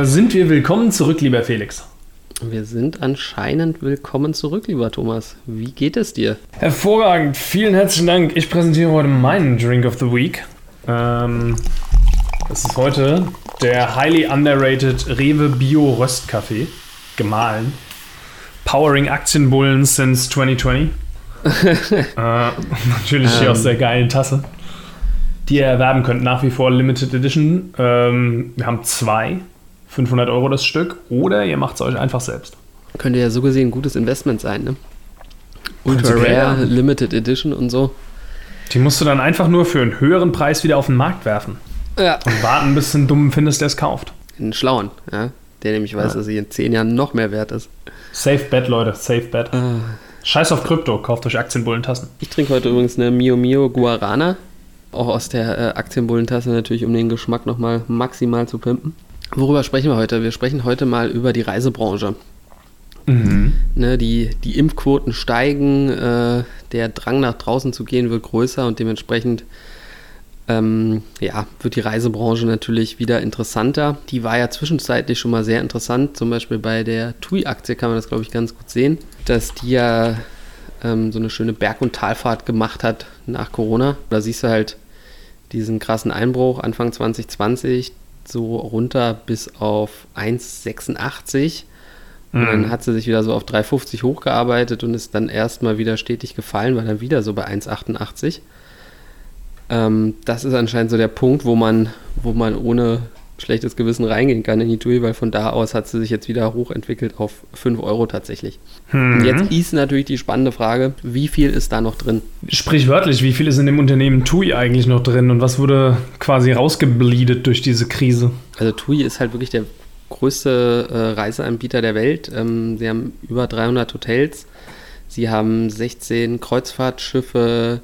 äh, sind wir willkommen zurück, lieber Felix. Wir sind anscheinend willkommen zurück, lieber Thomas. Wie geht es dir? Hervorragend, vielen herzlichen Dank. Ich präsentiere heute meinen Drink of the Week. Ähm, das ist heute der highly underrated Rewe Bio Röstkaffee. Gemahlen. Powering Aktienbullen since 2020. äh, natürlich hier aus der geilen Tasse. Die ihr erwerben könnt, nach wie vor Limited Edition. Ähm, wir haben zwei. 500 Euro das Stück. Oder ihr macht es euch einfach selbst. Könnte ja so gesehen ein gutes Investment sein, ne? Ultra Rare. Limited Edition und so. Die musst du dann einfach nur für einen höheren Preis wieder auf den Markt werfen. Ja. Und warten, bis du einen dummen findest, der es kauft. Einen schlauen, ja. Der nämlich weiß, ja. dass sie in 10 Jahren noch mehr wert ist. Safe Bet, Leute, safe Bet. Ah. Scheiß auf Krypto, kauft euch Aktienbullentassen. Ich trinke heute übrigens eine Mio Mio Guarana. Auch aus der äh, Aktienbullentasse natürlich, um den Geschmack nochmal maximal zu pimpen. Worüber sprechen wir heute? Wir sprechen heute mal über die Reisebranche. Mhm. Ne, die, die Impfquoten steigen, äh, der Drang nach draußen zu gehen wird größer und dementsprechend ähm, ja, wird die Reisebranche natürlich wieder interessanter. Die war ja zwischenzeitlich schon mal sehr interessant. Zum Beispiel bei der TUI-Aktie kann man das, glaube ich, ganz gut sehen, dass die ja ähm, so eine schöne Berg- und Talfahrt gemacht hat nach Corona. Da siehst du halt diesen krassen Einbruch Anfang 2020 so runter bis auf 1,86. Und dann mhm. hat sie sich wieder so auf 3,50 hochgearbeitet und ist dann erstmal wieder stetig gefallen, war dann wieder so bei 1,88. Ähm, das ist anscheinend so der Punkt, wo man, wo man ohne schlechtes Gewissen reingehen kann in die TUI, weil von da aus hat sie sich jetzt wieder hochentwickelt auf 5 Euro tatsächlich. Mhm. Und jetzt ist natürlich die spannende Frage, wie viel ist da noch drin? Sprichwörtlich, wie viel ist in dem Unternehmen TUI eigentlich noch drin und was wurde quasi rausgebleedet durch diese Krise? Also TUI ist halt wirklich der größte äh, Reiseanbieter der Welt. Ähm, sie haben über 300 Hotels, sie haben 16 Kreuzfahrtschiffe,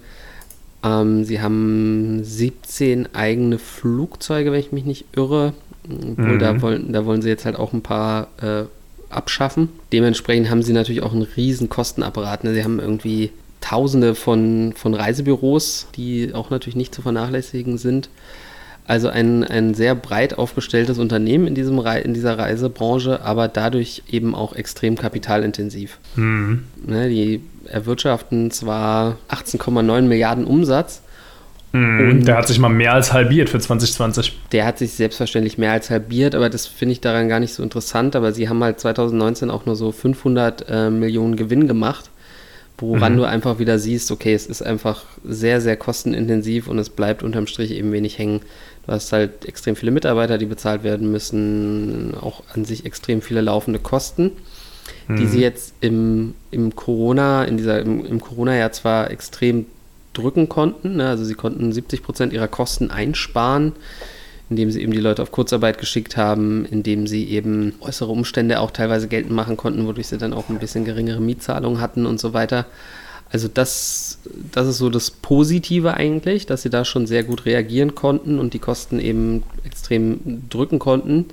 ähm, sie haben 17 eigene Flugzeuge, wenn ich mich nicht irre. Obwohl, mhm. da, wollen, da wollen sie jetzt halt auch ein paar äh, abschaffen. Dementsprechend haben sie natürlich auch einen riesen Kostenapparat. Ne? Sie haben irgendwie Tausende von, von Reisebüros, die auch natürlich nicht zu vernachlässigen sind. Also ein, ein sehr breit aufgestelltes Unternehmen in, diesem in dieser Reisebranche, aber dadurch eben auch extrem kapitalintensiv. Mhm. Ne, die erwirtschaften zwar 18,9 Milliarden Umsatz. Mhm, und der hat sich mal mehr als halbiert für 2020. Der hat sich selbstverständlich mehr als halbiert, aber das finde ich daran gar nicht so interessant. Aber sie haben halt 2019 auch nur so 500 äh, Millionen Gewinn gemacht woran mhm. du einfach wieder siehst, okay, es ist einfach sehr, sehr kostenintensiv und es bleibt unterm Strich eben wenig hängen. Du hast halt extrem viele Mitarbeiter, die bezahlt werden müssen, auch an sich extrem viele laufende Kosten, mhm. die sie jetzt im, im Corona, in dieser, im, im Corona-Jahr zwar extrem drücken konnten, ne? also sie konnten 70 Prozent ihrer Kosten einsparen, indem sie eben die Leute auf Kurzarbeit geschickt haben, indem sie eben äußere Umstände auch teilweise geltend machen konnten, wodurch sie dann auch ein bisschen geringere Mietzahlungen hatten und so weiter. Also das, das ist so das Positive eigentlich, dass sie da schon sehr gut reagieren konnten und die Kosten eben extrem drücken konnten.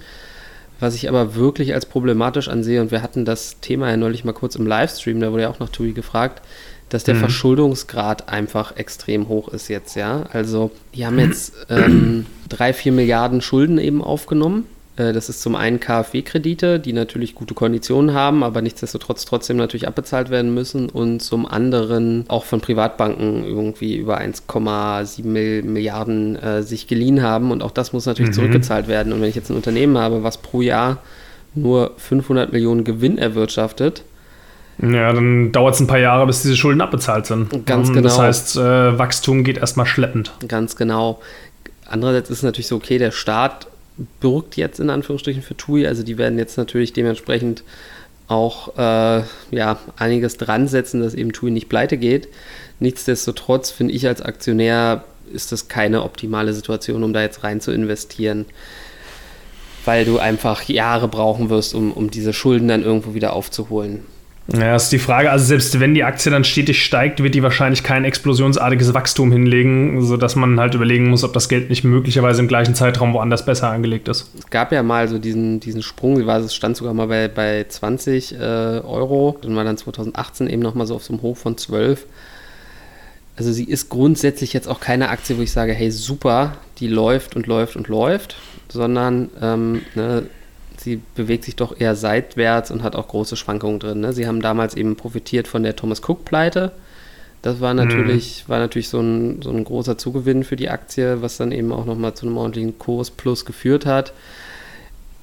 Was ich aber wirklich als problematisch ansehe, und wir hatten das Thema ja neulich mal kurz im Livestream, da wurde ja auch nach TUI gefragt, dass der mhm. Verschuldungsgrad einfach extrem hoch ist jetzt, ja. Also die haben jetzt ähm, drei, vier Milliarden Schulden eben aufgenommen. Äh, das ist zum einen KfW-Kredite, die natürlich gute Konditionen haben, aber nichtsdestotrotz trotzdem natürlich abbezahlt werden müssen. Und zum anderen auch von Privatbanken irgendwie über 1,7 Milliarden äh, sich geliehen haben. Und auch das muss natürlich mhm. zurückgezahlt werden. Und wenn ich jetzt ein Unternehmen habe, was pro Jahr nur 500 Millionen Gewinn erwirtschaftet, ja, dann dauert es ein paar Jahre, bis diese Schulden abbezahlt sind. Ganz genau. Das heißt, äh, Wachstum geht erstmal schleppend. Ganz genau. Andererseits ist es natürlich so, okay, der Staat bürgt jetzt in Anführungsstrichen für TUI, also die werden jetzt natürlich dementsprechend auch äh, ja, einiges dran setzen, dass eben TUI nicht pleite geht. Nichtsdestotrotz finde ich als Aktionär ist das keine optimale Situation, um da jetzt rein zu investieren, weil du einfach Jahre brauchen wirst, um, um diese Schulden dann irgendwo wieder aufzuholen. Ja, ist die Frage. Also selbst wenn die Aktie dann stetig steigt, wird die wahrscheinlich kein explosionsartiges Wachstum hinlegen, sodass man halt überlegen muss, ob das Geld nicht möglicherweise im gleichen Zeitraum woanders besser angelegt ist. Es gab ja mal so diesen, diesen Sprung, es stand sogar mal bei, bei 20 äh, Euro, dann war dann 2018 eben nochmal so auf so einem Hoch von 12. Also sie ist grundsätzlich jetzt auch keine Aktie, wo ich sage, hey super, die läuft und läuft und läuft, sondern ähm, ne, sie bewegt sich doch eher seitwärts und hat auch große Schwankungen drin. Ne? Sie haben damals eben profitiert von der Thomas Cook-Pleite. Das war natürlich, mhm. war natürlich so ein, so ein großer Zugewinn für die Aktie, was dann eben auch nochmal zu einem ordentlichen Kurs plus geführt hat.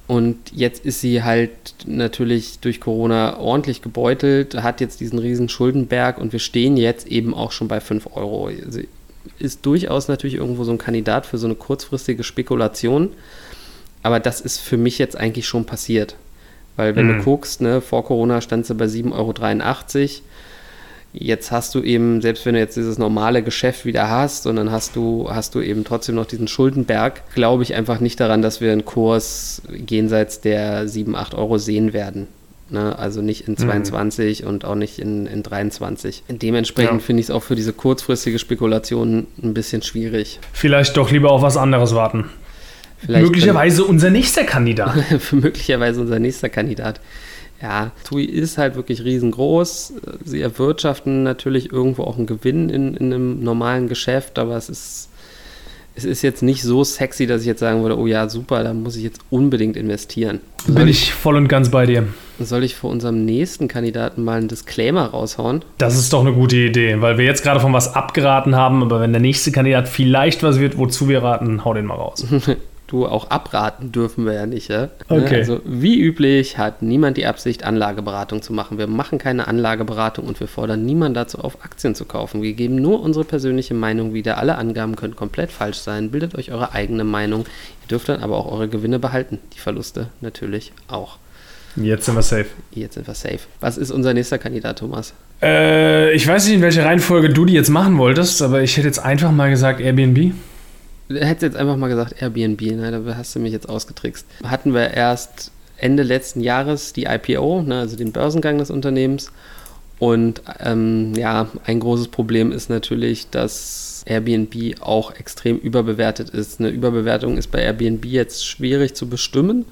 Und jetzt ist sie halt natürlich durch Corona ordentlich gebeutelt, hat jetzt diesen riesen Schuldenberg und wir stehen jetzt eben auch schon bei 5 Euro. Sie ist durchaus natürlich irgendwo so ein Kandidat für so eine kurzfristige Spekulation. Aber das ist für mich jetzt eigentlich schon passiert. Weil wenn mhm. du guckst, ne, vor Corona stand sie bei 7,83 Euro. Jetzt hast du eben, selbst wenn du jetzt dieses normale Geschäft wieder hast und dann hast du, hast du eben trotzdem noch diesen Schuldenberg, glaube ich einfach nicht daran, dass wir einen Kurs jenseits der 7, 8 Euro sehen werden. Ne? Also nicht in 22 mhm. und auch nicht in, in 23. Dementsprechend ja. finde ich es auch für diese kurzfristige Spekulation ein bisschen schwierig. Vielleicht doch lieber auf was anderes warten. Vielleicht möglicherweise unser nächster Kandidat. möglicherweise unser nächster Kandidat. Ja, TUI ist halt wirklich riesengroß. Sie erwirtschaften natürlich irgendwo auch einen Gewinn in, in einem normalen Geschäft, aber es ist, es ist jetzt nicht so sexy, dass ich jetzt sagen würde, oh ja, super, da muss ich jetzt unbedingt investieren. Soll Bin ich voll und ganz bei dir. Soll ich vor unserem nächsten Kandidaten mal einen Disclaimer raushauen? Das ist doch eine gute Idee, weil wir jetzt gerade von was abgeraten haben, aber wenn der nächste Kandidat vielleicht was wird, wozu wir raten, hau den mal raus. du auch abraten dürfen wir ja nicht. Ja? Okay. Also wie üblich hat niemand die Absicht, Anlageberatung zu machen. Wir machen keine Anlageberatung und wir fordern niemanden dazu auf, Aktien zu kaufen. Wir geben nur unsere persönliche Meinung wieder. Alle Angaben können komplett falsch sein. Bildet euch eure eigene Meinung. Ihr dürft dann aber auch eure Gewinne behalten. Die Verluste natürlich auch. Jetzt sind wir safe. Jetzt sind wir safe. Was ist unser nächster Kandidat, Thomas? Äh, ich weiß nicht, in welcher Reihenfolge du die jetzt machen wolltest, aber ich hätte jetzt einfach mal gesagt Airbnb. Du hättest jetzt einfach mal gesagt Airbnb, ne? da hast du mich jetzt ausgetrickst. Hatten wir erst Ende letzten Jahres die IPO, ne? also den Börsengang des Unternehmens. Und ähm, ja, ein großes Problem ist natürlich, dass Airbnb auch extrem überbewertet ist. Eine Überbewertung ist bei Airbnb jetzt schwierig zu bestimmen,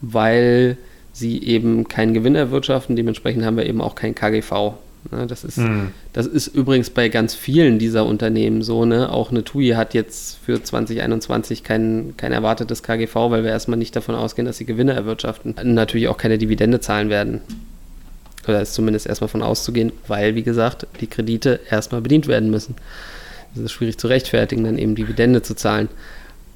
weil sie eben keinen Gewinn erwirtschaften. Dementsprechend haben wir eben auch kein KGV. Ne, das, ist, mhm. das ist übrigens bei ganz vielen dieser Unternehmen so. Ne? Auch eine TUI hat jetzt für 2021 kein, kein erwartetes KGV, weil wir erstmal nicht davon ausgehen, dass sie Gewinne erwirtschaften. Natürlich auch keine Dividende zahlen werden. Oder ist zumindest erstmal von auszugehen, weil, wie gesagt, die Kredite erstmal bedient werden müssen. Es ist schwierig zu rechtfertigen, dann eben Dividende zu zahlen.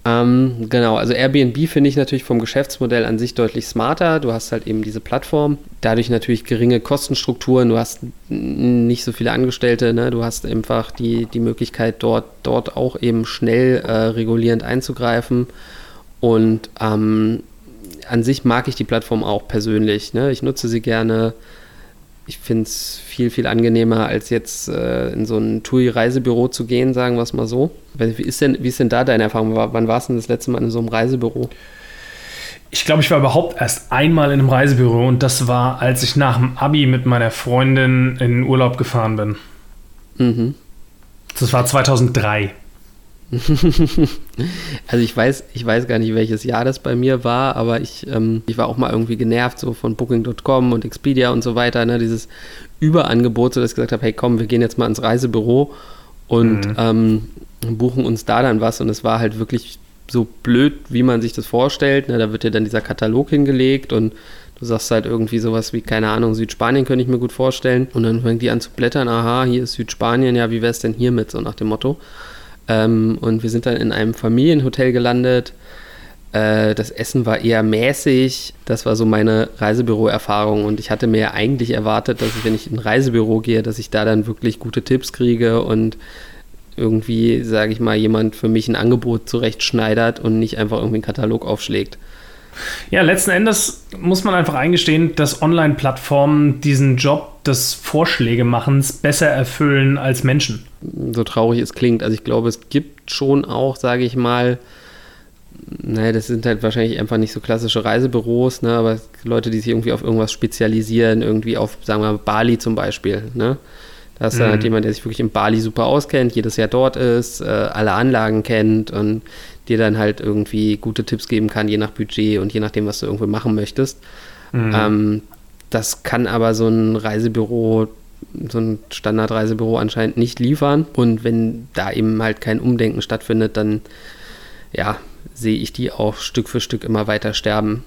Ähm, genau, also Airbnb finde ich natürlich vom Geschäftsmodell an sich deutlich smarter. Du hast halt eben diese Plattform, dadurch natürlich geringe Kostenstrukturen, du hast nicht so viele Angestellte, ne? du hast einfach die, die Möglichkeit, dort, dort auch eben schnell äh, regulierend einzugreifen. Und ähm, an sich mag ich die Plattform auch persönlich. Ne? Ich nutze sie gerne ich finde es viel, viel angenehmer, als jetzt äh, in so ein TUI-Reisebüro zu gehen, sagen wir es mal so. Wie ist, denn, wie ist denn da deine Erfahrung? Wann warst du denn das letzte Mal in so einem Reisebüro? Ich glaube, ich war überhaupt erst einmal in einem Reisebüro und das war, als ich nach dem Abi mit meiner Freundin in den Urlaub gefahren bin. Mhm. Das war 2003. also ich weiß, ich weiß gar nicht, welches Jahr das bei mir war, aber ich, ähm, ich war auch mal irgendwie genervt so von Booking.com und Expedia und so weiter, ne, dieses Überangebot, so dass ich gesagt habe, hey komm, wir gehen jetzt mal ins Reisebüro und mhm. ähm, buchen uns da dann was und es war halt wirklich so blöd, wie man sich das vorstellt. Ne, da wird dir dann dieser Katalog hingelegt und du sagst halt irgendwie sowas wie, keine Ahnung, Südspanien könnte ich mir gut vorstellen. Und dann fängt die an zu blättern, aha, hier ist Südspanien, ja, wie wäre es denn hiermit, so nach dem Motto. Ähm, und wir sind dann in einem Familienhotel gelandet. Äh, das Essen war eher mäßig. Das war so meine Reisebüro-Erfahrung. Und ich hatte mir eigentlich erwartet, dass ich, wenn ich in ein Reisebüro gehe, dass ich da dann wirklich gute Tipps kriege und irgendwie, sage ich mal, jemand für mich ein Angebot zurechtschneidert und nicht einfach irgendwie einen Katalog aufschlägt. Ja, letzten Endes muss man einfach eingestehen, dass Online-Plattformen diesen Job des Vorschlägemachens besser erfüllen als Menschen. So traurig es klingt. Also ich glaube, es gibt schon auch, sage ich mal, naja, das sind halt wahrscheinlich einfach nicht so klassische Reisebüros, ne, aber Leute, die sich irgendwie auf irgendwas spezialisieren, irgendwie auf, sagen wir mal, Bali zum Beispiel, ne? Da ist mhm. halt jemand, der sich wirklich in Bali super auskennt, jedes Jahr dort ist, äh, alle Anlagen kennt und dir dann halt irgendwie gute Tipps geben kann, je nach Budget und je nachdem, was du irgendwie machen möchtest. Mhm. Ähm, das kann aber so ein Reisebüro, so ein Standardreisebüro anscheinend nicht liefern. Und wenn da eben halt kein Umdenken stattfindet, dann ja, sehe ich die auch Stück für Stück immer weiter sterben.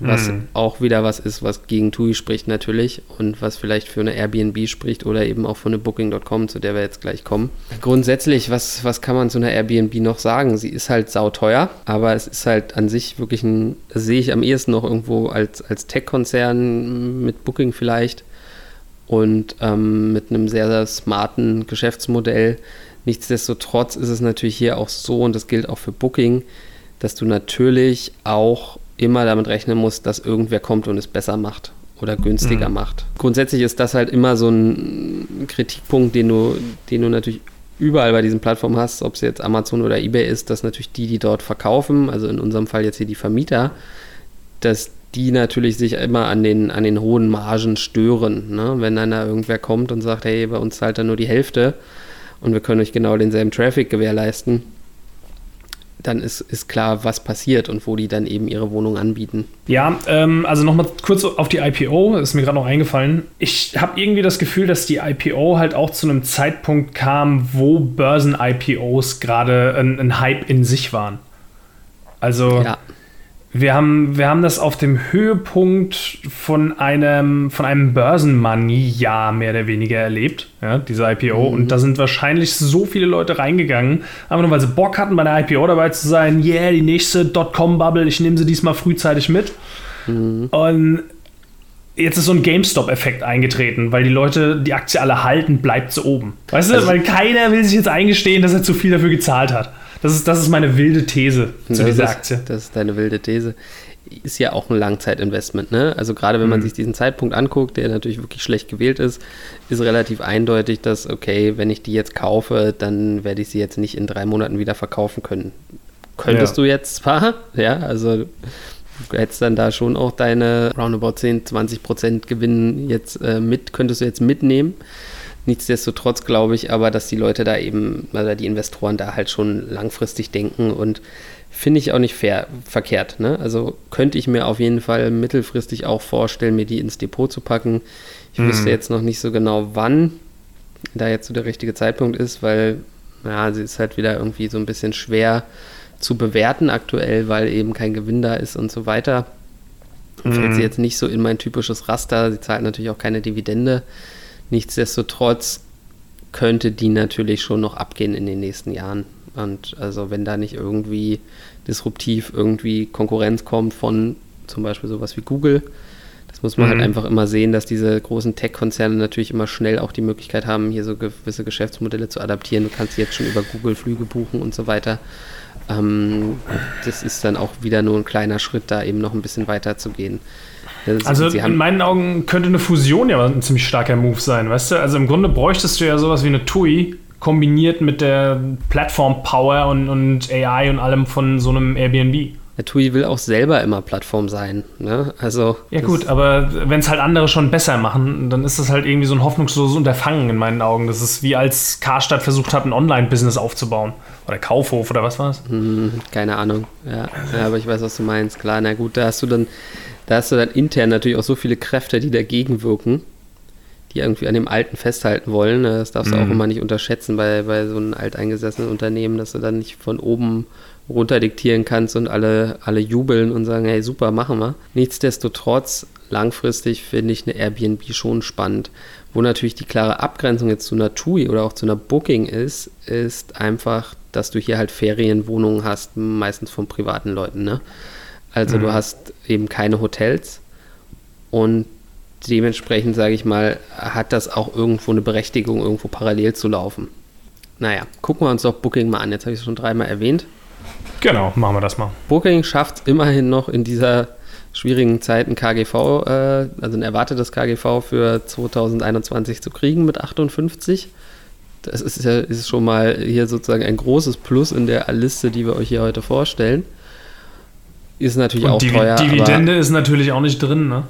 Was mhm. auch wieder was ist, was gegen TUI spricht natürlich und was vielleicht für eine Airbnb spricht oder eben auch für eine Booking.com, zu der wir jetzt gleich kommen. Grundsätzlich, was, was kann man zu einer Airbnb noch sagen? Sie ist halt sauteuer, aber es ist halt an sich wirklich ein, sehe ich am ehesten noch irgendwo als, als Tech-Konzern mit Booking vielleicht und ähm, mit einem sehr, sehr smarten Geschäftsmodell. Nichtsdestotrotz ist es natürlich hier auch so, und das gilt auch für Booking, dass du natürlich auch immer damit rechnen musst, dass irgendwer kommt und es besser macht oder günstiger mhm. macht. Grundsätzlich ist das halt immer so ein Kritikpunkt, den du, den du natürlich überall bei diesen Plattformen hast, ob es jetzt Amazon oder eBay ist, dass natürlich die, die dort verkaufen, also in unserem Fall jetzt hier die Vermieter, dass die natürlich sich immer an den, an den hohen Margen stören. Ne? Wenn dann da irgendwer kommt und sagt, hey, bei uns zahlt er nur die Hälfte und wir können euch genau denselben Traffic gewährleisten, dann ist, ist klar, was passiert und wo die dann eben ihre Wohnung anbieten. Ja, ähm, also nochmal kurz auf die IPO, ist mir gerade noch eingefallen. Ich habe irgendwie das Gefühl, dass die IPO halt auch zu einem Zeitpunkt kam, wo Börsen-IPOs gerade ein, ein, Hype in sich waren. Also ja wir haben, wir haben das auf dem Höhepunkt von einem, von einem Börsenmoney-Jahr mehr oder weniger erlebt, ja, diese IPO. Mhm. Und da sind wahrscheinlich so viele Leute reingegangen, einfach nur weil sie Bock hatten, bei der IPO dabei zu sein. Yeah, die nächste Dotcom-Bubble, ich nehme sie diesmal frühzeitig mit. Mhm. Und jetzt ist so ein GameStop-Effekt eingetreten, weil die Leute die Aktie alle halten, bleibt sie oben. Weißt du, also, weil keiner will sich jetzt eingestehen, dass er zu viel dafür gezahlt hat. Das ist, das ist meine wilde These zu das dieser ist, Aktie. Das ist deine wilde These. Ist ja auch ein Langzeitinvestment, ne? Also gerade wenn man mhm. sich diesen Zeitpunkt anguckt, der natürlich wirklich schlecht gewählt ist, ist relativ eindeutig, dass, okay, wenn ich die jetzt kaufe, dann werde ich sie jetzt nicht in drei Monaten wieder verkaufen können. Könntest ja. du jetzt zwar, ja, also du hättest dann da schon auch deine roundabout 10, 20 Prozent Gewinn jetzt äh, mit, könntest du jetzt mitnehmen. Nichtsdestotrotz glaube ich aber, dass die Leute da eben, also die Investoren da halt schon langfristig denken und finde ich auch nicht fair, verkehrt. Ne? Also könnte ich mir auf jeden Fall mittelfristig auch vorstellen, mir die ins Depot zu packen. Ich mhm. wüsste jetzt noch nicht so genau, wann da jetzt so der richtige Zeitpunkt ist, weil ja, sie ist halt wieder irgendwie so ein bisschen schwer zu bewerten aktuell, weil eben kein Gewinn da ist und so weiter. Mhm. Fällt sie jetzt nicht so in mein typisches Raster. Sie zahlt natürlich auch keine Dividende. Nichtsdestotrotz könnte die natürlich schon noch abgehen in den nächsten Jahren. Und also wenn da nicht irgendwie disruptiv irgendwie Konkurrenz kommt von zum Beispiel sowas wie Google, das muss man halt mhm. halt einfach immer sehen, dass diese großen Tech-Konzerne natürlich immer schnell auch die Möglichkeit haben, hier so gewisse Geschäftsmodelle zu adaptieren. Du kannst jetzt schon über Google Flüge buchen und so weiter. Ähm, das ist dann auch wieder nur ein kleiner Schritt, da eben noch ein bisschen weiter zu gehen. Das, also in meinen Augen könnte eine Fusion ja ein ziemlich starker Move sein, weißt du? Also im Grunde bräuchtest du ja sowas wie eine TUI kombiniert mit der Plattform-Power und, und AI und allem von so einem Airbnb. Der TUI will auch selber immer Plattform sein. Ne? Also, ja gut, aber wenn es halt andere schon besser machen, dann ist das halt irgendwie so ein hoffnungsloses Unterfangen in meinen Augen. Das ist wie als Karstadt versucht hat, ein Online-Business aufzubauen. Oder Kaufhof oder was war es? Hm, keine Ahnung. Ja. ja, aber ich weiß, was du meinst. Klar, na gut, da hast du dann da hast du dann intern natürlich auch so viele Kräfte, die dagegen wirken, die irgendwie an dem Alten festhalten wollen. Das darfst du mhm. auch immer nicht unterschätzen bei, bei so einem alteingesessenen Unternehmen, dass du dann nicht von oben runter diktieren kannst und alle, alle jubeln und sagen, hey, super, machen wir. Nichtsdestotrotz, langfristig finde ich eine Airbnb schon spannend. Wo natürlich die klare Abgrenzung jetzt zu einer TUI oder auch zu einer Booking ist, ist einfach, dass du hier halt Ferienwohnungen hast, meistens von privaten Leuten, ne? Also mhm. du hast eben keine Hotels und dementsprechend, sage ich mal, hat das auch irgendwo eine Berechtigung, irgendwo parallel zu laufen. Naja, gucken wir uns doch Booking mal an. Jetzt habe ich es schon dreimal erwähnt. Genau, machen wir das mal. Booking schafft immerhin noch in dieser schwierigen Zeit ein KGV, äh, also ein erwartetes KGV für 2021 zu kriegen mit 58. Das ist ja ist schon mal hier sozusagen ein großes Plus in der Liste, die wir euch hier heute vorstellen. Ist natürlich Und auch Div teuer. Dividende ist natürlich auch nicht drin, ne?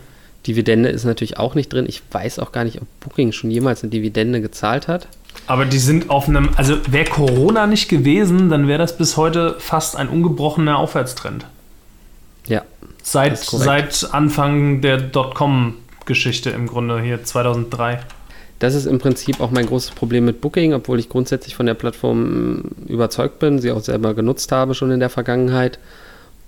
Dividende ist natürlich auch nicht drin. Ich weiß auch gar nicht, ob Booking schon jemals eine Dividende gezahlt hat. Aber die sind auf einem, also wäre Corona nicht gewesen, dann wäre das bis heute fast ein ungebrochener Aufwärtstrend. Ja. Seit, seit Anfang der Dotcom-Geschichte im Grunde hier 2003. Das ist im Prinzip auch mein großes Problem mit Booking, obwohl ich grundsätzlich von der Plattform überzeugt bin, sie auch selber genutzt habe schon in der Vergangenheit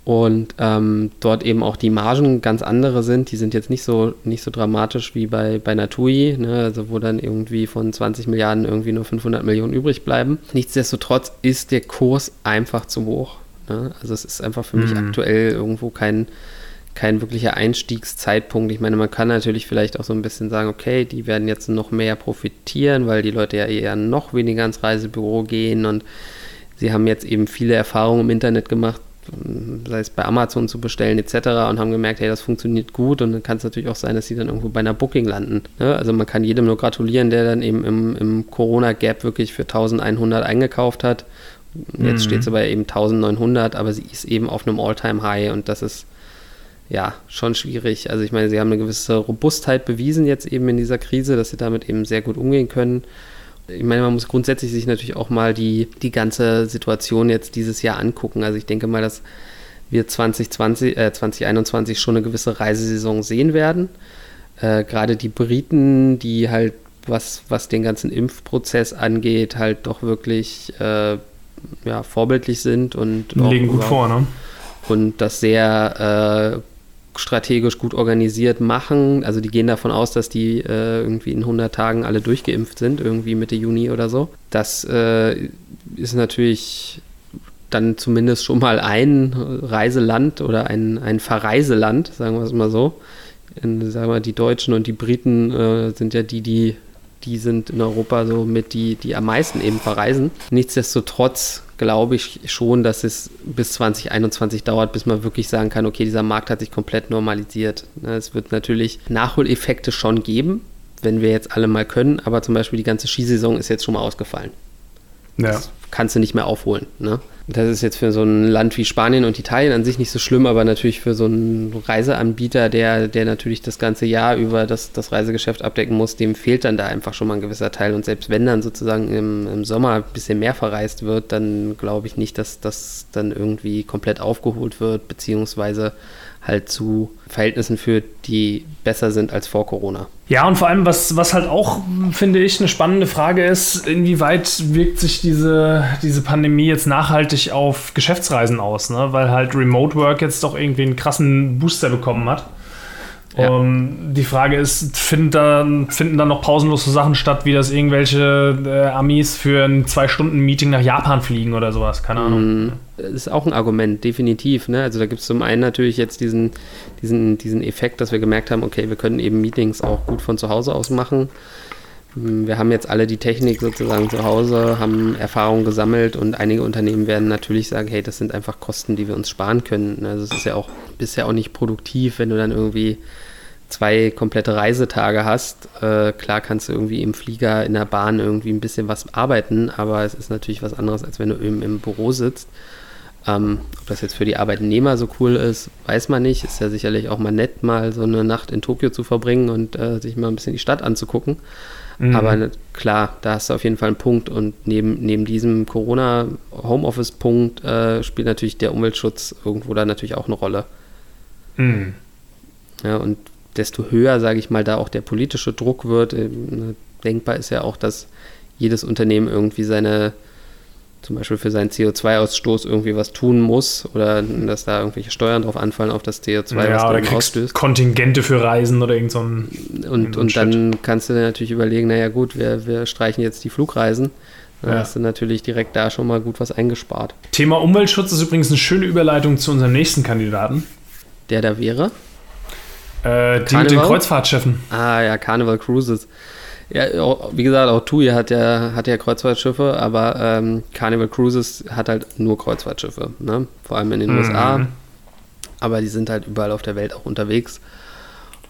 und ähm, dort eben auch die Margen ganz andere sind. Die sind jetzt nicht so, nicht so dramatisch wie bei, bei Natui, ne? also wo dann irgendwie von 20 Milliarden irgendwie nur 500 Millionen übrig bleiben. Nichtsdestotrotz ist der Kurs einfach zu hoch. Ne? Also es ist einfach für mich mhm. aktuell irgendwo kein, kein wirklicher Einstiegszeitpunkt. Ich meine, man kann natürlich vielleicht auch so ein bisschen sagen, okay, die werden jetzt noch mehr profitieren, weil die Leute ja eher noch weniger ins Reisebüro gehen und sie haben jetzt eben viele Erfahrungen im Internet gemacht, sei es bei Amazon zu bestellen etc. und haben gemerkt, hey, das funktioniert gut und dann kann es natürlich auch sein, dass sie dann irgendwo bei einer Booking landen. Ne? Also man kann jedem nur gratulieren, der dann eben im, im Corona-Gap wirklich für 1100 eingekauft hat. Jetzt mhm. steht sie bei eben 1900, aber sie ist eben auf einem All-Time-High und das ist ja schon schwierig. Also ich meine, sie haben eine gewisse Robustheit bewiesen jetzt eben in dieser Krise, dass sie damit eben sehr gut umgehen können ich meine, man muss grundsätzlich sich natürlich auch mal die, die ganze Situation jetzt dieses Jahr angucken. Also ich denke mal, dass wir 2020, äh, 2021 schon eine gewisse Reisesaison sehen werden. Äh, Gerade die Briten, die halt, was, was den ganzen Impfprozess angeht, halt doch wirklich äh, ja, vorbildlich sind und legen gut vor, ne? Und das sehr äh, strategisch gut organisiert machen. Also die gehen davon aus, dass die äh, irgendwie in 100 Tagen alle durchgeimpft sind, irgendwie Mitte Juni oder so. Das äh, ist natürlich dann zumindest schon mal ein Reiseland oder ein, ein Verreiseland, sagen wir es mal so. In, sagen wir, die Deutschen und die Briten äh, sind ja die, die die sind in Europa so mit die, die am meisten eben verreisen. Nichtsdestotrotz glaube ich schon, dass es bis 2021 dauert, bis man wirklich sagen kann, okay, dieser Markt hat sich komplett normalisiert. Ne, es wird natürlich Nachholeffekte schon geben, wenn wir jetzt alle mal können, aber zum Beispiel die ganze Skisaison ist jetzt schon mal ausgefallen. Ja. Das kannst du nicht mehr aufholen. Ne? Das ist jetzt für so ein Land wie Spanien und Italien an sich nicht so schlimm, aber natürlich für so einen Reiseanbieter, der, der natürlich das ganze Jahr über das, das Reisegeschäft abdecken muss, dem fehlt dann da einfach schon mal ein gewisser Teil. Und selbst wenn dann sozusagen im, im Sommer ein bisschen mehr verreist wird, dann glaube ich nicht, dass das dann irgendwie komplett aufgeholt wird, beziehungsweise halt zu Verhältnissen führt, die besser sind als vor Corona. Ja, und vor allem, was, was halt auch, finde ich, eine spannende Frage ist, inwieweit wirkt sich diese, diese Pandemie jetzt nachhaltig auf Geschäftsreisen aus, ne? weil halt Remote Work jetzt doch irgendwie einen krassen Booster bekommen hat. Ja. Um, die Frage ist, finden da, finden da noch pausenlose Sachen statt, wie dass irgendwelche äh, Amis für ein Zwei-Stunden-Meeting nach Japan fliegen oder sowas? Keine Ahnung. Mm, das ist auch ein Argument, definitiv. Ne? Also da gibt es zum einen natürlich jetzt diesen, diesen, diesen Effekt, dass wir gemerkt haben, okay, wir können eben Meetings auch gut von zu Hause aus machen. Wir haben jetzt alle die Technik sozusagen zu Hause, haben Erfahrungen gesammelt und einige Unternehmen werden natürlich sagen, hey, das sind einfach Kosten, die wir uns sparen können. Also es ist ja auch bisher auch nicht produktiv, wenn du dann irgendwie zwei komplette Reisetage hast. Äh, klar kannst du irgendwie im Flieger, in der Bahn irgendwie ein bisschen was arbeiten, aber es ist natürlich was anderes, als wenn du im, im Büro sitzt. Ähm, ob das jetzt für die Arbeitnehmer so cool ist, weiß man nicht. Ist ja sicherlich auch mal nett, mal so eine Nacht in Tokio zu verbringen und äh, sich mal ein bisschen die Stadt anzugucken. Mhm. Aber klar, da hast du auf jeden Fall einen Punkt. Und neben, neben diesem Corona-Homeoffice-Punkt äh, spielt natürlich der Umweltschutz irgendwo da natürlich auch eine Rolle. Mhm. Ja, und desto höher, sage ich mal, da auch der politische Druck wird. Äh, denkbar ist ja auch, dass jedes Unternehmen irgendwie seine, zum Beispiel für seinen CO2-Ausstoß irgendwie was tun muss oder dass da irgendwelche Steuern drauf anfallen auf das CO2, ja, was oder ausstößt. Kontingente für Reisen oder irgend so ein Und, und dann kannst du dir natürlich überlegen, naja gut, wir, wir streichen jetzt die Flugreisen. Dann ja. hast du natürlich direkt da schon mal gut was eingespart. Thema Umweltschutz ist übrigens eine schöne Überleitung zu unserem nächsten Kandidaten. Der da wäre? Äh, die mit den Kreuzfahrtschiffen. Ah ja, Carnival Cruises. Ja, wie gesagt, auch TUI hat ja, hat ja Kreuzfahrtschiffe, aber ähm, Carnival Cruises hat halt nur Kreuzfahrtschiffe, ne? vor allem in den mhm. USA. Aber die sind halt überall auf der Welt auch unterwegs.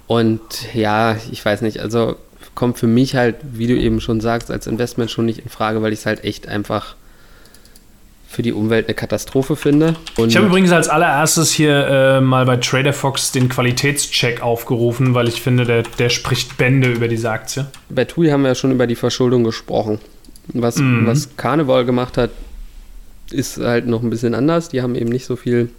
Und ja, ich weiß nicht, also kommt für mich halt, wie du eben schon sagst, als Investment schon nicht in Frage, weil ich es halt echt einfach für die Umwelt eine Katastrophe finde. Und ich habe übrigens als allererstes hier äh, mal bei Trader Fox den Qualitätscheck aufgerufen, weil ich finde, der, der spricht Bände über diese Aktie. Bei TUI haben wir ja schon über die Verschuldung gesprochen. Was, mhm. was Carnival gemacht hat, ist halt noch ein bisschen anders. Die haben eben nicht so viel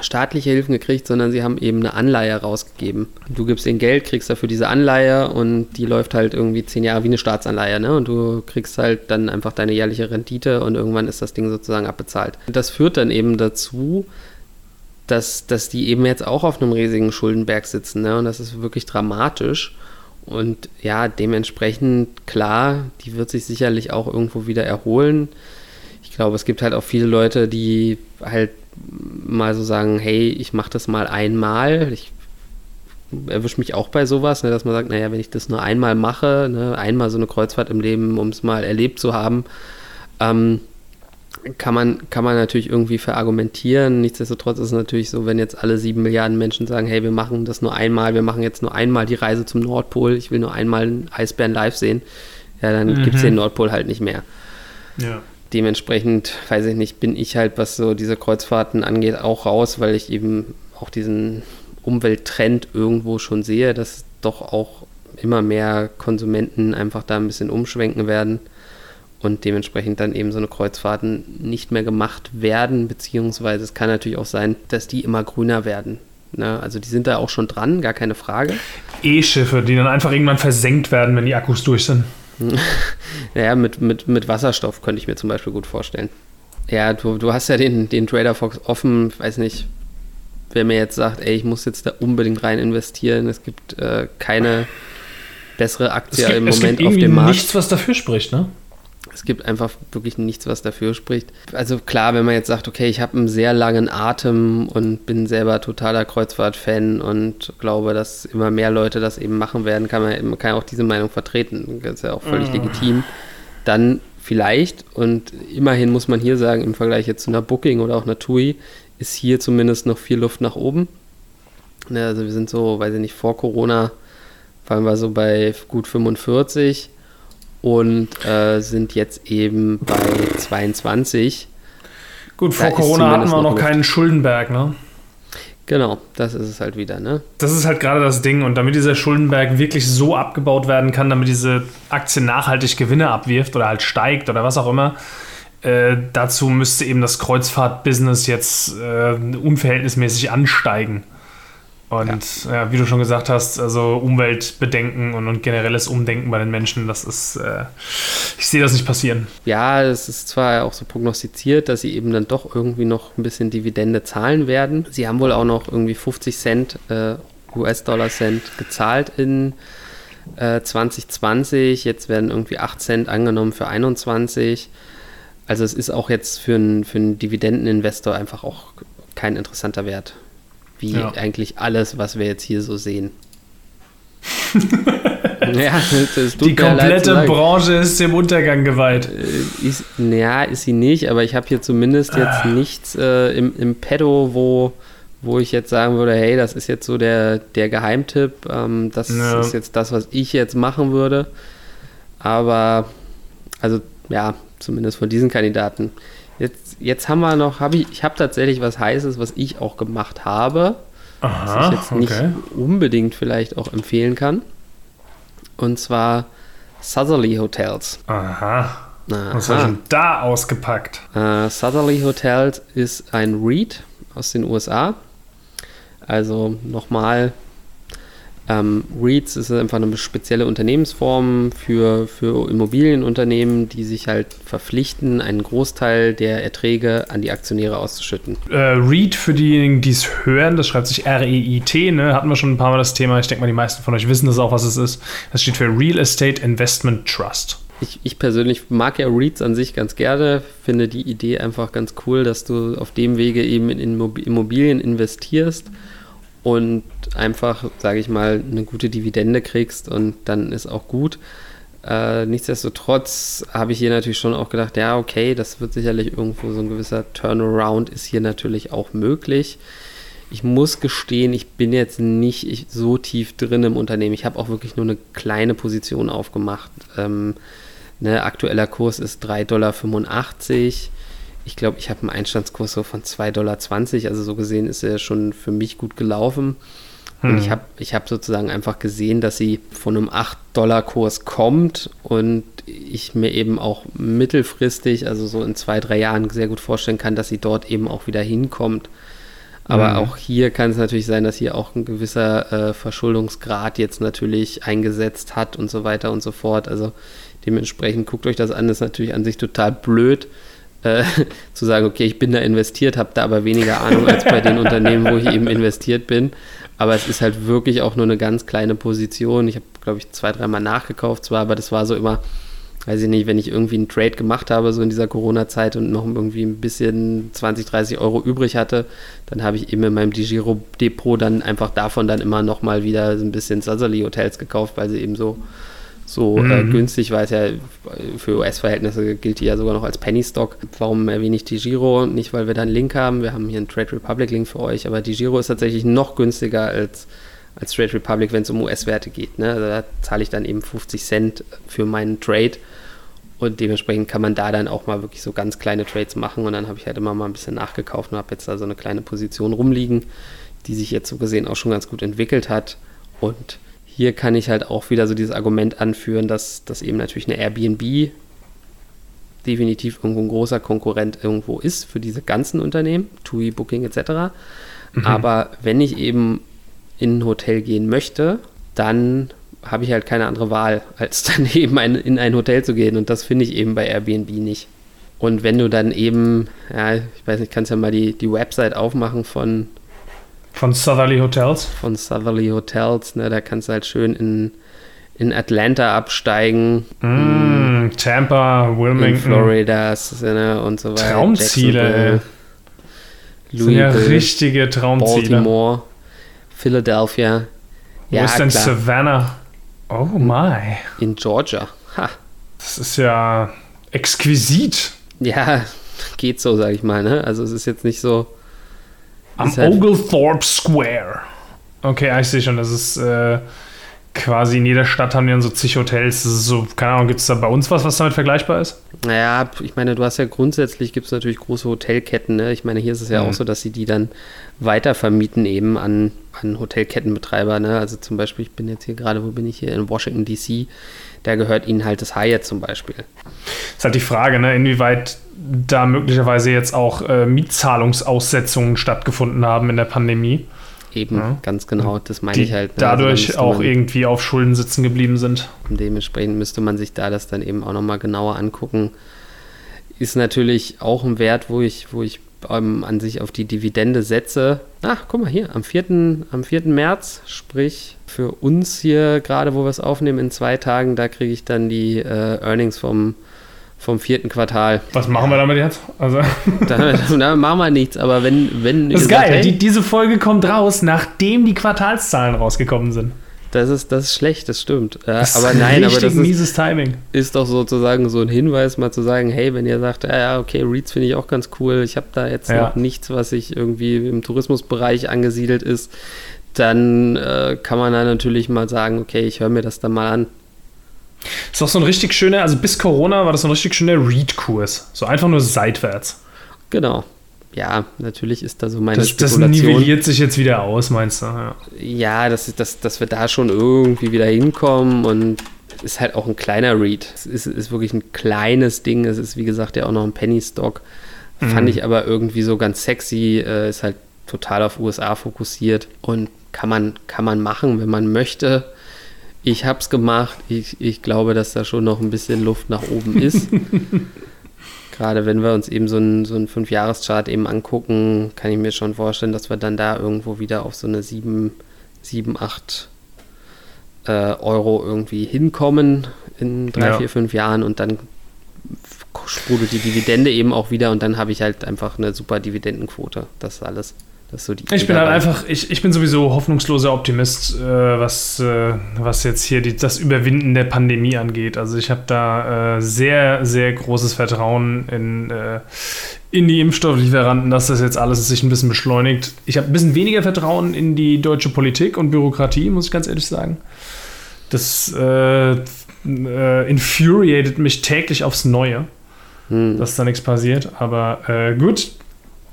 staatliche Hilfen gekriegt, sondern sie haben eben eine Anleihe rausgegeben. Du gibst ihnen Geld, kriegst dafür diese Anleihe und die läuft halt irgendwie zehn Jahre wie eine Staatsanleihe, ne? Und du kriegst halt dann einfach deine jährliche Rendite und irgendwann ist das Ding sozusagen abbezahlt. Das führt dann eben dazu, dass, dass die eben jetzt auch auf einem riesigen Schuldenberg sitzen. Ne? Und das ist wirklich dramatisch. Und ja, dementsprechend, klar, die wird sich sicherlich auch irgendwo wieder erholen. Ich glaube, es gibt halt auch viele Leute, die halt mal so sagen, hey, ich mache das mal einmal. Ich erwische mich auch bei sowas, ne, dass man sagt, naja, wenn ich das nur einmal mache, ne, einmal so eine Kreuzfahrt im Leben, um es mal erlebt zu haben, ähm, kann man, kann man natürlich irgendwie verargumentieren. Nichtsdestotrotz ist es natürlich so, wenn jetzt alle sieben Milliarden Menschen sagen, hey, wir machen das nur einmal, wir machen jetzt nur einmal die Reise zum Nordpol, ich will nur einmal einen Eisbären live sehen, ja, dann mhm. gibt es den Nordpol halt nicht mehr. Ja. Dementsprechend, weiß ich nicht, bin ich halt, was so diese Kreuzfahrten angeht, auch raus, weil ich eben auch diesen Umwelttrend irgendwo schon sehe, dass doch auch immer mehr Konsumenten einfach da ein bisschen umschwenken werden und dementsprechend dann eben so eine Kreuzfahrten nicht mehr gemacht werden, beziehungsweise es kann natürlich auch sein, dass die immer grüner werden. Ne? Also die sind da auch schon dran, gar keine Frage. E-Schiffe, die dann einfach irgendwann versenkt werden, wenn die Akkus durch sind. ja, mit, mit, mit Wasserstoff könnte ich mir zum Beispiel gut vorstellen. Ja, du, du hast ja den, den Trader Fox offen, weiß nicht, wer mir jetzt sagt, ey, ich muss jetzt da unbedingt rein investieren, es gibt äh, keine bessere Aktie gibt, im Moment auf dem Markt. nichts, was dafür spricht, ne? Es gibt einfach wirklich nichts, was dafür spricht. Also klar, wenn man jetzt sagt, okay, ich habe einen sehr langen Atem und bin selber totaler Kreuzfahrt-Fan und glaube, dass immer mehr Leute das eben machen werden, kann man, kann auch diese Meinung vertreten. Das ist ja auch völlig mm. legitim. Dann vielleicht, und immerhin muss man hier sagen, im Vergleich jetzt zu einer Booking oder auch einer TUI, ist hier zumindest noch viel Luft nach oben. Ne, also wir sind so, weiß ich nicht, vor Corona waren wir so bei gut 45 und äh, sind jetzt eben bei 22. Gut, vor da Corona hatten wir noch, noch keinen Schuldenberg, ne? Genau, das ist es halt wieder, ne? Das ist halt gerade das Ding. Und damit dieser Schuldenberg wirklich so abgebaut werden kann, damit diese Aktie nachhaltig Gewinne abwirft oder halt steigt oder was auch immer, äh, dazu müsste eben das Kreuzfahrt-Business jetzt äh, unverhältnismäßig ansteigen. Und ja. ja. wie du schon gesagt hast, also Umweltbedenken und, und generelles Umdenken bei den Menschen, das ist, äh, ich sehe das nicht passieren. Ja, es ist zwar auch so prognostiziert, dass sie eben dann doch irgendwie noch ein bisschen Dividende zahlen werden. Sie haben wohl auch noch irgendwie 50 Cent, äh, US-Dollar-Cent gezahlt in äh, 2020. Jetzt werden irgendwie 8 Cent angenommen für 21. Also es ist auch jetzt für einen, für einen Dividendeninvestor einfach auch kein interessanter Wert wie ja. eigentlich alles, was wir jetzt hier so sehen. ja, Die komplette Branche ist dem Untergang geweiht. Äh, ist, ja, ist sie nicht, aber ich habe hier zumindest jetzt ah. nichts äh, im, im Pedo, wo, wo ich jetzt sagen würde, hey, das ist jetzt so der, der Geheimtipp, ähm, das ja. ist jetzt das, was ich jetzt machen würde. Aber, also ja, zumindest von diesen Kandidaten Jetzt, jetzt haben wir noch, hab ich, ich habe tatsächlich was Heißes, was ich auch gemacht habe. Aha, was ich jetzt nicht okay. unbedingt vielleicht auch empfehlen kann. Und zwar Southerly Hotels. Aha. Aha. Was hast du denn da ausgepackt? Uh, Southerly Hotels ist ein REIT aus den USA. Also nochmal ähm, REITs ist einfach eine spezielle Unternehmensform für, für Immobilienunternehmen, die sich halt verpflichten, einen Großteil der Erträge an die Aktionäre auszuschütten. Äh, REIT, für diejenigen, die es hören, das schreibt sich R-E-I-T, ne? hatten wir schon ein paar Mal das Thema. Ich denke mal, die meisten von euch wissen das auch, was es ist. Das steht für Real Estate Investment Trust. Ich, ich, persönlich mag ja REITs an sich ganz gerne, finde die Idee einfach ganz cool, dass du auf dem Wege eben in Immobilien investierst und einfach, sage ich mal, eine gute Dividende kriegst und dann ist auch gut. Äh, nichtsdestotrotz habe ich hier natürlich schon auch gedacht, ja, okay, das wird sicherlich irgendwo so ein gewisser Turnaround ist hier natürlich auch möglich. Ich muss gestehen, ich bin jetzt nicht so tief drin im Unternehmen. Ich habe auch wirklich nur eine kleine Position aufgemacht. Ähm, ne, aktueller Kurs ist 3,85 Dollar ich glaube, ich habe einen Einstandskurs so von 2,20 Dollar. Also so gesehen ist er schon für mich gut gelaufen. Hm. Und ich habe ich hab sozusagen einfach gesehen, dass sie von einem 8-Dollar-Kurs kommt und ich mir eben auch mittelfristig, also so in zwei, drei Jahren sehr gut vorstellen kann, dass sie dort eben auch wieder hinkommt. Aber mhm. auch hier kann es natürlich sein, dass hier auch ein gewisser äh, Verschuldungsgrad jetzt natürlich eingesetzt hat und so weiter und so fort. Also dementsprechend guckt euch das an, das ist natürlich an sich total blöd, äh, zu sagen, okay, ich bin da investiert, habe da aber weniger Ahnung als bei den Unternehmen, wo ich eben investiert bin. Aber es ist halt wirklich auch nur eine ganz kleine Position. Ich habe, glaube ich, zwei, dreimal nachgekauft zwar, aber das war so immer, weiß ich nicht, wenn ich irgendwie einen Trade gemacht habe, so in dieser Corona-Zeit und noch irgendwie ein bisschen 20, 30 Euro übrig hatte, dann habe ich eben in meinem DiGiro-Depot dann einfach davon dann immer nochmal wieder so ein bisschen Sazali-Hotels gekauft, weil sie eben so so äh, mhm. äh, günstig, weil es ja für US-Verhältnisse gilt die ja sogar noch als Penny-Stock. Warum erwähne ich die Giro? Nicht, weil wir da einen Link haben. Wir haben hier einen Trade Republic-Link für euch, aber die Giro ist tatsächlich noch günstiger als, als Trade Republic, wenn es um US-Werte geht. Ne? Also da zahle ich dann eben 50 Cent für meinen Trade. Und dementsprechend kann man da dann auch mal wirklich so ganz kleine Trades machen. Und dann habe ich halt immer mal ein bisschen nachgekauft und habe jetzt da so eine kleine Position rumliegen, die sich jetzt so gesehen auch schon ganz gut entwickelt hat. Und hier kann ich halt auch wieder so dieses Argument anführen, dass das eben natürlich eine Airbnb definitiv irgendwo ein großer Konkurrent irgendwo ist für diese ganzen Unternehmen, TUI, Booking etc. Mhm. Aber wenn ich eben in ein Hotel gehen möchte, dann habe ich halt keine andere Wahl, als dann eben ein, in ein Hotel zu gehen. Und das finde ich eben bei Airbnb nicht. Und wenn du dann eben, ja, ich weiß nicht, kannst ja mal die, die Website aufmachen von, von Southerly Hotels? Von Southerly Hotels, ne, da kannst du halt schön in, in Atlanta absteigen. Mm, Tampa, Wilmington. In Florida ne, und so weiter. Traumziele. Das sind ja richtige Traumziele. Baltimore, Philadelphia. Wo ja, ist denn klar. Savannah? Oh my. In Georgia. Ha. Das ist ja exquisit. Ja, geht so, sag ich mal. Ne? Also es ist jetzt nicht so am halt Oglethorpe Square. Okay, ich sehe schon, das ist äh, quasi in jeder Stadt haben die dann so zig Hotels. So, keine Ahnung, gibt es da bei uns was, was damit vergleichbar ist? Naja, ich meine, du hast ja grundsätzlich gibt es natürlich große Hotelketten. Ne? Ich meine, hier ist es ja mhm. auch so, dass sie die dann weiter vermieten eben an, an Hotelkettenbetreiber. Ne? Also zum Beispiel, ich bin jetzt hier gerade, wo bin ich hier? In Washington, D.C da gehört ihnen halt das Hyatt zum Beispiel. Das ist halt die Frage, ne, inwieweit da möglicherweise jetzt auch äh, Mietzahlungsaussetzungen stattgefunden haben in der Pandemie. Eben, ja. ganz genau, das meine ich halt. Ne? Also dadurch also auch irgendwie auf Schulden sitzen geblieben sind. Dementsprechend müsste man sich da das dann eben auch nochmal genauer angucken. Ist natürlich auch ein Wert, wo ich, wo ich ähm, an sich auf die Dividende setze. Ach, guck mal hier, am 4. Am 4. März, sprich für uns hier gerade, wo wir es aufnehmen, in zwei Tagen, da kriege ich dann die äh, Earnings vom, vom vierten Quartal. Was machen wir damit jetzt? Also. da, da machen wir nichts, aber wenn. wenn das ist geil, hey, die, diese Folge kommt raus, nachdem die Quartalszahlen rausgekommen sind. Das ist, das ist schlecht, das stimmt. Das aber nein, aber das ist, Timing. ist doch sozusagen so ein Hinweis, mal zu sagen, hey, wenn ihr sagt, ja, ja okay, Reads finde ich auch ganz cool, ich habe da jetzt ja. noch nichts, was sich irgendwie im Tourismusbereich angesiedelt ist, dann äh, kann man da natürlich mal sagen, okay, ich höre mir das dann mal an. Das ist auch so ein richtig schöner, also bis Corona war das so ein richtig schöner Read-Kurs. So einfach nur seitwärts. Genau. Ja, natürlich ist da so meine das. Das nivelliert sich jetzt wieder aus, meinst du? Ja, ja dass, dass, dass wir da schon irgendwie wieder hinkommen und ist halt auch ein kleiner Read. Es ist, ist wirklich ein kleines Ding. Es ist, wie gesagt, ja auch noch ein Penny-Stock. Mhm. Fand ich aber irgendwie so ganz sexy. Äh, ist halt total auf USA fokussiert und kann man, kann man machen, wenn man möchte. Ich habe es gemacht. Ich, ich glaube, dass da schon noch ein bisschen Luft nach oben ist. Gerade wenn wir uns eben so einen, so einen Fünf-Jahres-Chart eben angucken, kann ich mir schon vorstellen, dass wir dann da irgendwo wieder auf so eine 7, 7 8 äh, Euro irgendwie hinkommen in drei, ja. vier, fünf Jahren und dann sprudelt die Dividende eben auch wieder und dann habe ich halt einfach eine super Dividendenquote. Das ist alles. So ich bin halt einfach, ich, ich bin sowieso hoffnungsloser Optimist, äh, was, äh, was jetzt hier die, das Überwinden der Pandemie angeht. Also ich habe da äh, sehr, sehr großes Vertrauen in, äh, in die Impfstofflieferanten, dass das jetzt alles sich ein bisschen beschleunigt. Ich habe ein bisschen weniger Vertrauen in die deutsche Politik und Bürokratie, muss ich ganz ehrlich sagen. Das äh, äh, infuriated mich täglich aufs Neue, hm. dass da nichts passiert. Aber gut,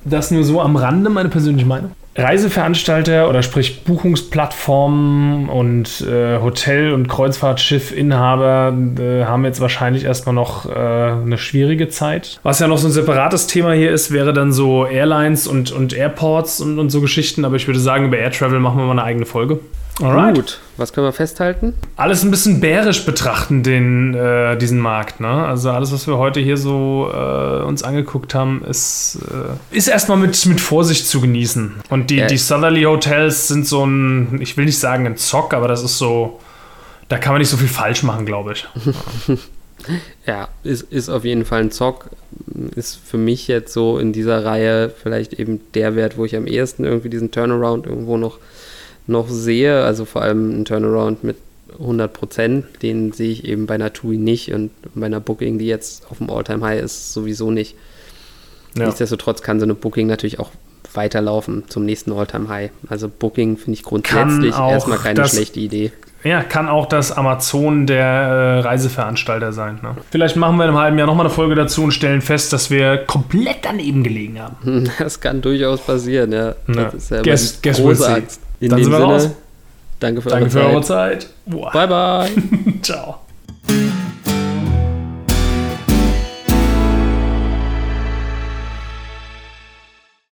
das nur so am Rande, meine persönliche Meinung. Reiseveranstalter oder sprich Buchungsplattformen und äh, Hotel- und Kreuzfahrtschiffinhaber äh, haben jetzt wahrscheinlich erstmal noch äh, eine schwierige Zeit. Was ja noch so ein separates Thema hier ist, wäre dann so Airlines und, und Airports und, und so Geschichten. Aber ich würde sagen, über Air Travel machen wir mal eine eigene Folge. Alright. Gut. was können wir festhalten? Alles ein bisschen bärisch betrachten, den, äh, diesen Markt. Ne? Also alles, was wir heute hier so äh, uns angeguckt haben, ist, äh, ist erstmal mit, mit Vorsicht zu genießen. Und die, die Southerly Hotels sind so ein, ich will nicht sagen ein Zock, aber das ist so, da kann man nicht so viel falsch machen, glaube ich. Ja, ist, ist auf jeden Fall ein Zock. Ist für mich jetzt so in dieser Reihe vielleicht eben der Wert, wo ich am ehesten irgendwie diesen Turnaround irgendwo noch, noch sehe. Also vor allem ein Turnaround mit 100 Prozent, den sehe ich eben bei einer TUI nicht und bei einer Booking, die jetzt auf dem All-Time-High ist, sowieso nicht. Ja. Nichtsdestotrotz kann so eine Booking natürlich auch weiterlaufen zum nächsten All-Time-High. Also Booking finde ich grundsätzlich erstmal keine schlechte Idee. Ja, kann auch das Amazon der äh, Reiseveranstalter sein. Ne? Vielleicht machen wir in einem halben Jahr nochmal eine Folge dazu und stellen fest, dass wir komplett daneben gelegen haben. Das kann durchaus passieren, ja. Ja. Das ist ja Guess- guess we'll große see. Angst. In Dann dem sind wir Sinne, raus. danke für Danke für eure eure Zeit. Zeit. Boah. Bye, bye. Ciao.